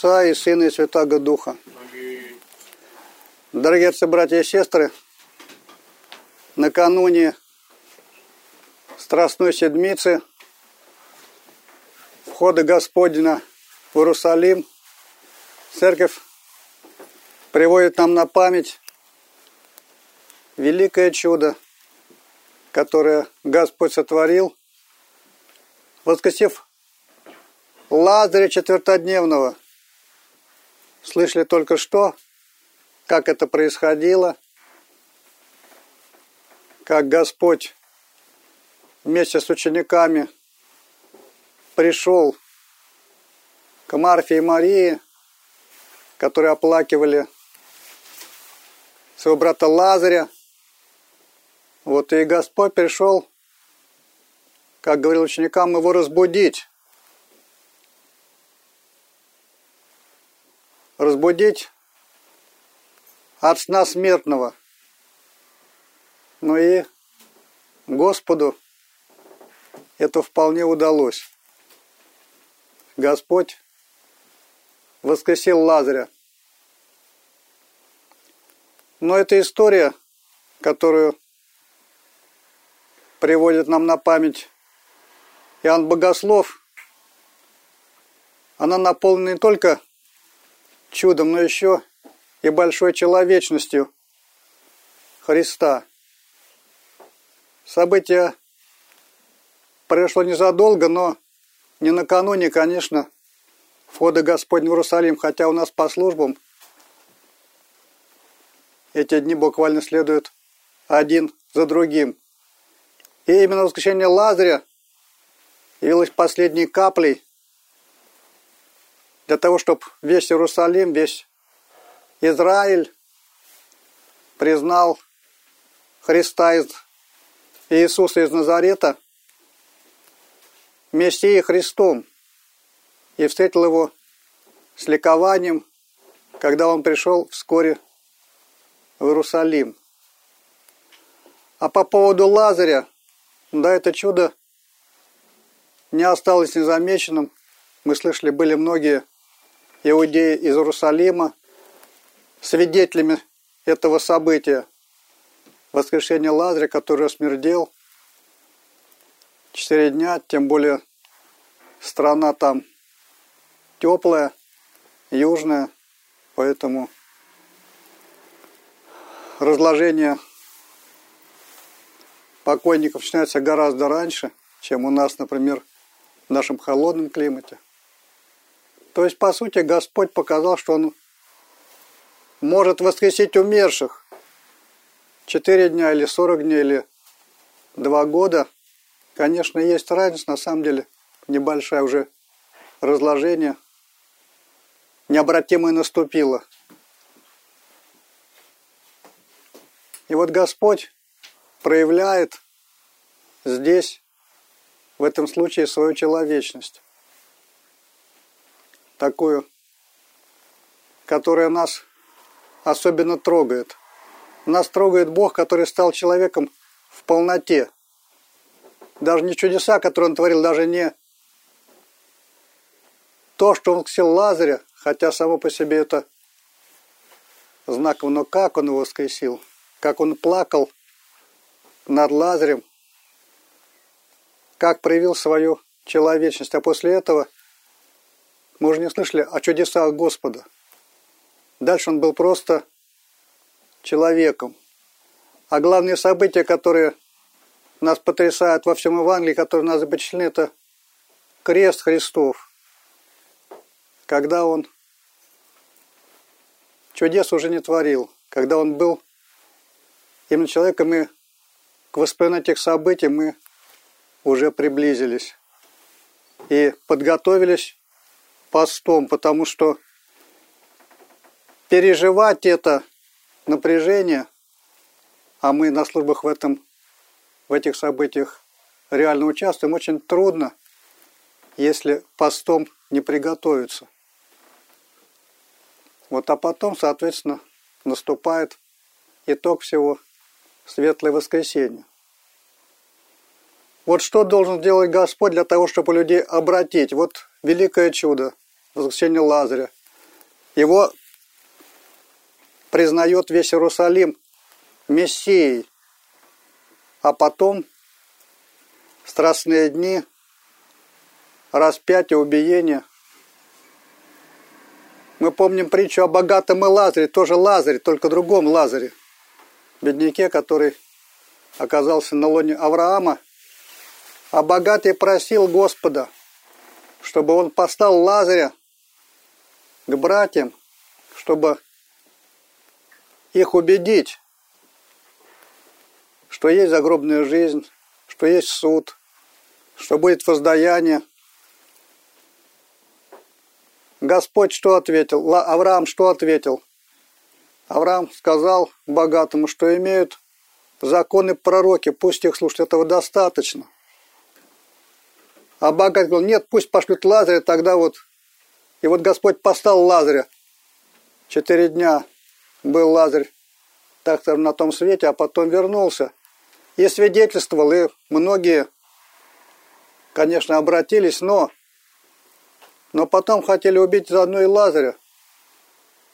Отца и Сына и Святаго Духа. Дорогие отцы, братья и сестры, накануне Страстной Седмицы, входа Господня в Иерусалим, Церковь приводит нам на память великое чудо, которое Господь сотворил, воскресив Лазаря четвертодневного. Слышали только что, как это происходило, как Господь вместе с учениками пришел к Марфе и Марии, которые оплакивали своего брата Лазаря. Вот и Господь пришел, как говорил ученикам, его разбудить. Разбудить от сна смертного. Ну и Господу это вполне удалось. Господь воскресил Лазаря. Но эта история, которую приводит нам на память Иоанн Богослов, она наполнена не только чудом, но еще и большой человечностью Христа. Событие произошло незадолго, но не накануне, конечно, входа Господня в Иерусалим, хотя у нас по службам эти дни буквально следуют один за другим. И именно воскресение Лазаря явилось последней каплей для того, чтобы весь Иерусалим, весь Израиль признал Христа из Иисуса из Назарета Мессией Христом и встретил его с ликованием, когда он пришел вскоре в Иерусалим. А по поводу Лазаря, да, это чудо не осталось незамеченным. Мы слышали, были многие иудеи из Иерусалима, свидетелями этого события, воскрешения Лазаря, который смердел четыре дня, тем более страна там теплая, южная, поэтому разложение покойников начинается гораздо раньше, чем у нас, например, в нашем холодном климате. То есть, по сути, Господь показал, что Он может воскресить умерших. Четыре дня или сорок дней или два года. Конечно, есть разница, на самом деле, небольшое уже разложение. Необратимое наступило. И вот Господь проявляет здесь, в этом случае, свою человечность такую, которая нас особенно трогает. Нас трогает Бог, который стал человеком в полноте. Даже не чудеса, которые он творил, даже не то, что он ксил Лазаря, хотя само по себе это знаково, но как он его воскресил, как он плакал над Лазарем, как проявил свою человечность. А после этого – мы уже не слышали о чудесах Господа. Дальше он был просто человеком. А главные события, которые нас потрясают во всем Евангелии, которые нас запечатлены, это крест Христов. Когда он чудес уже не творил, когда он был именно человеком, и к воспоминанию этих событий мы уже приблизились и подготовились постом, потому что переживать это напряжение, а мы на службах в этом, в этих событиях реально участвуем, очень трудно, если постом не приготовиться. Вот, а потом, соответственно, наступает итог всего Светлое Воскресенье. Вот что должен сделать Господь для того, чтобы людей обратить? Вот великое чудо воскресения Лазаря. его признает весь Иерусалим Мессией. А потом страстные дни, распятие, убиение. Мы помним притчу о богатом и Лазаре, тоже Лазаре, только другом Лазаре, бедняке, который оказался на лоне Авраама, а богатый просил Господа, чтобы он послал Лазаря к братьям, чтобы их убедить, что есть загробная жизнь, что есть суд, что будет воздаяние. Господь что ответил? Авраам что ответил? Авраам сказал богатому, что имеют законы пророки, пусть их слушают, этого достаточно. А богатый говорил, нет, пусть пошлют Лазаря, тогда вот... И вот Господь послал Лазаря. Четыре дня был Лазарь так на том свете, а потом вернулся. И свидетельствовал, и многие, конечно, обратились, но, но потом хотели убить заодно и Лазаря,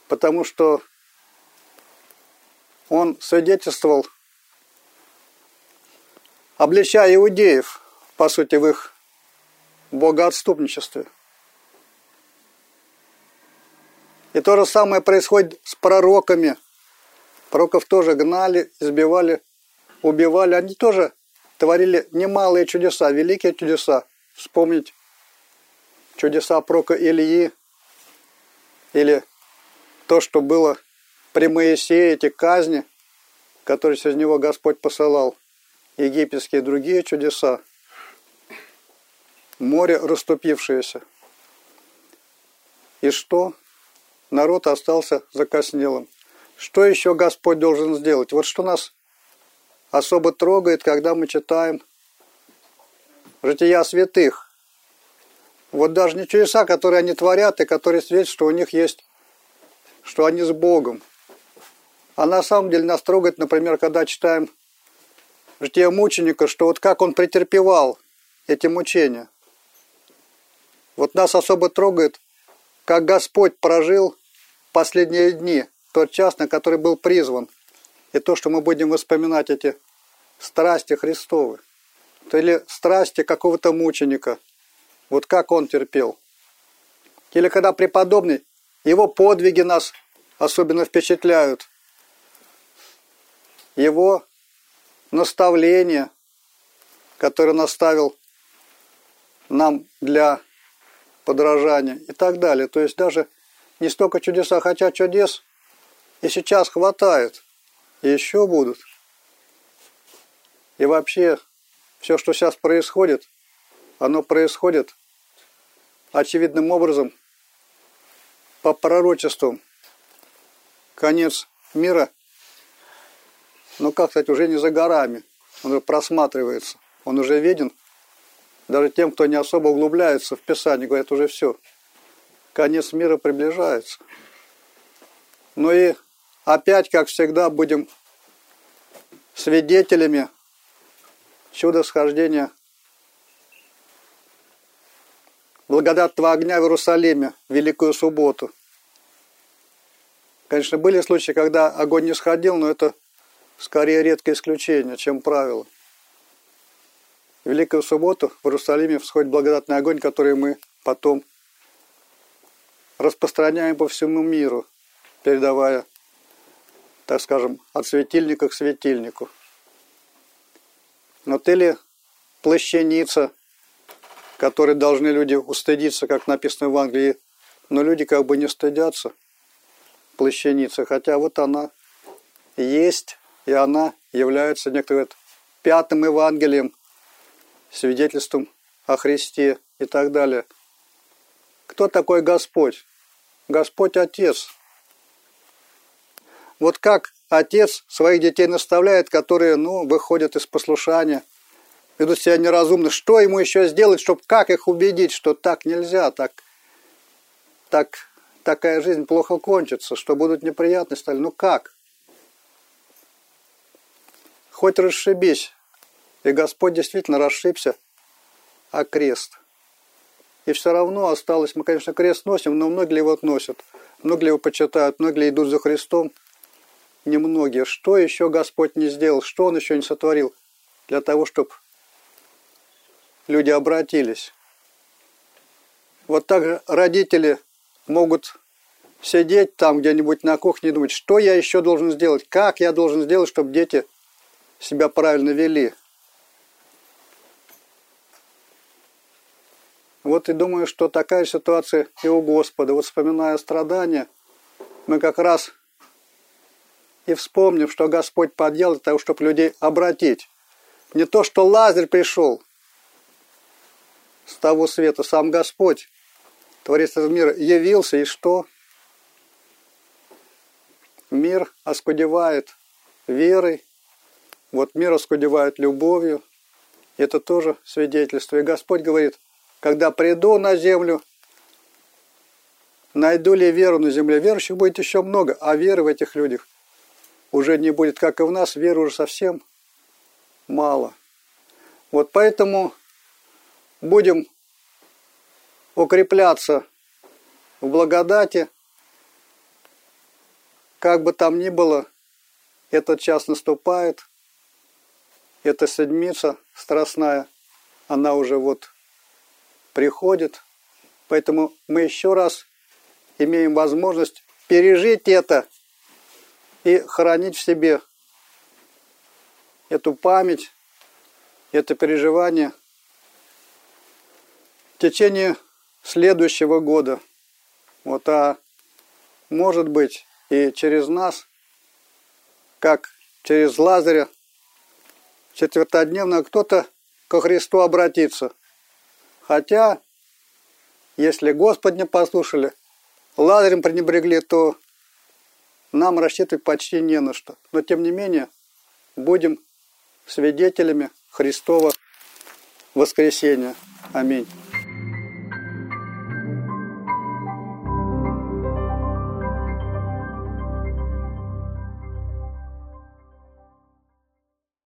потому что он свидетельствовал, обличая иудеев, по сути, в их богоотступничестве. И то же самое происходит с пророками. Пророков тоже гнали, избивали, убивали. Они тоже творили немалые чудеса, великие чудеса. Вспомнить чудеса пророка Ильи или то, что было при Моисее, эти казни, которые через него Господь посылал, египетские другие чудеса, море расступившееся. И что? народ остался закоснелым. Что еще Господь должен сделать? Вот что нас особо трогает, когда мы читаем жития святых. Вот даже не чудеса, которые они творят, и которые свидетельствуют, что у них есть, что они с Богом. А на самом деле нас трогает, например, когда читаем житие мученика, что вот как он претерпевал эти мучения. Вот нас особо трогает как Господь прожил последние дни, тот час, на который был призван, и то, что мы будем воспоминать эти страсти Христовы, или страсти какого-то мученика, вот как он терпел. Или когда преподобный, его подвиги нас особенно впечатляют, его наставления, которые наставил нам для подражания и так далее. То есть даже не столько чудеса, хотя чудес и сейчас хватает, и еще будут. И вообще все, что сейчас происходит, оно происходит очевидным образом по пророчеству. Конец мира, ну как сказать, уже не за горами, он уже просматривается, он уже виден – даже тем, кто не особо углубляется в Писание, говорят, уже все, конец мира приближается. Ну и опять, как всегда, будем свидетелями чуда схождения благодатного огня в Иерусалиме в Великую Субботу. Конечно, были случаи, когда огонь не сходил, но это скорее редкое исключение, чем правило. Великую Субботу в Иерусалиме всходит благодатный огонь, который мы потом распространяем по всему миру, передавая, так скажем, от светильника к светильнику. Но ты ли плащаница, которой должны люди устыдиться, как написано в Англии, но люди как бы не стыдятся плащаницы, хотя вот она есть, и она является, некоторые говорят, пятым Евангелием свидетельством о Христе и так далее. Кто такой Господь? Господь Отец. Вот как Отец своих детей наставляет, которые, ну, выходят из послушания, ведут себя неразумно, что ему еще сделать, чтобы как их убедить, что так нельзя, так, так такая жизнь плохо кончится, что будут неприятности. Ну как? Хоть расшибись, и Господь действительно расшибся о крест. И все равно осталось, мы, конечно, крест носим, но многие вот носят. многие его почитают, многие идут за Христом, немногие. Что еще Господь не сделал, что Он еще не сотворил для того, чтобы люди обратились. Вот так же родители могут сидеть там где-нибудь на кухне и думать, что я еще должен сделать, как я должен сделать, чтобы дети себя правильно вели. Вот и думаю, что такая ситуация и у Господа. Вот вспоминая страдания, мы как раз и вспомним, что Господь подъел для того, чтобы людей обратить. Не то, что Лазарь пришел с того света, сам Господь, Творец этого мира, явился, и что? Мир оскудевает верой, вот мир оскудевает любовью. Это тоже свидетельство. И Господь говорит, когда приду на землю, найду ли веру на земле. Верующих будет еще много, а веры в этих людях уже не будет, как и в нас, веры уже совсем мало. Вот поэтому будем укрепляться в благодати, как бы там ни было, этот час наступает, эта седмица страстная, она уже вот приходит. Поэтому мы еще раз имеем возможность пережить это и хранить в себе эту память, это переживание в течение следующего года. Вот, а может быть и через нас, как через Лазаря, четвертодневно кто-то ко Христу обратится – Хотя, если Господь не послушали, Лазарем пренебрегли, то нам рассчитывать почти не на что. Но тем не менее, будем свидетелями Христова воскресения. Аминь.